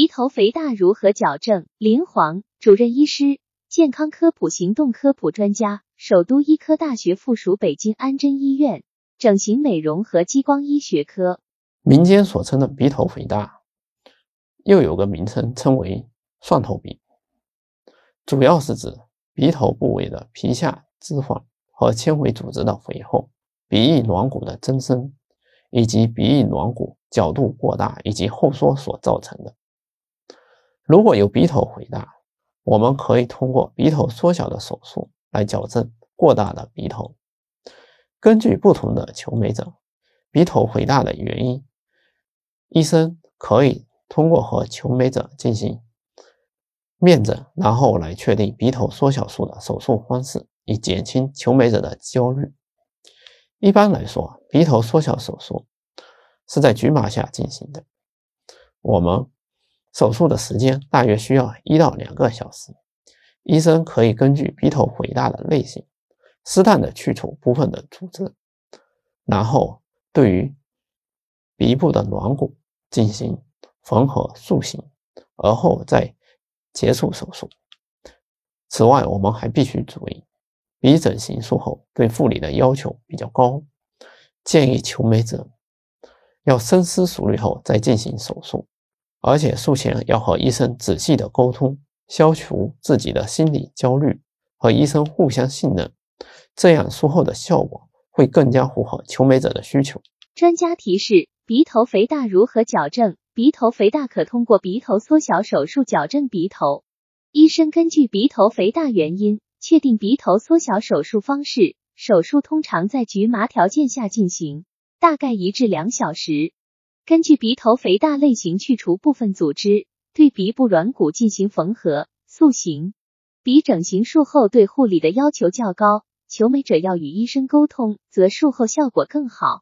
鼻头肥大如何矫正？林煌，主任医师，健康科普行动科普专家，首都医科大学附属北京安贞医院整形美容和激光医学科。民间所称的鼻头肥大，又有个名称称为蒜头鼻，主要是指鼻头部位的皮下脂肪和纤维组织的肥厚，鼻翼软骨的增生，以及鼻翼软骨角度过大以及后缩所造成的。如果有鼻头肥大，我们可以通过鼻头缩小的手术来矫正过大的鼻头。根据不同的求美者鼻头肥大的原因，医生可以通过和求美者进行面诊，然后来确定鼻头缩小术的手术方式，以减轻求美者的焦虑。一般来说，鼻头缩小手术是在局麻下进行的。我们。手术的时间大约需要一到两个小时。医生可以根据鼻头肥大的类型，适当的去除部分的组织，然后对于鼻部的软骨进行缝合塑形，而后再结束手术。此外，我们还必须注意，鼻整形术后对护理的要求比较高，建议求美者要深思熟虑后再进行手术。而且术前要和医生仔细的沟通，消除自己的心理焦虑，和医生互相信任，这样术后的效果会更加符合求美者的需求。专家提示：鼻头肥大如何矫正？鼻头肥大可通过鼻头缩小手术矫正鼻头。医生根据鼻头肥大原因，确定鼻头缩小手术方式。手术通常在局麻条件下进行，大概一至两小时。根据鼻头肥大类型去除部分组织，对鼻部软骨进行缝合塑形。鼻整形术后对护理的要求较高，求美者要与医生沟通，则术后效果更好。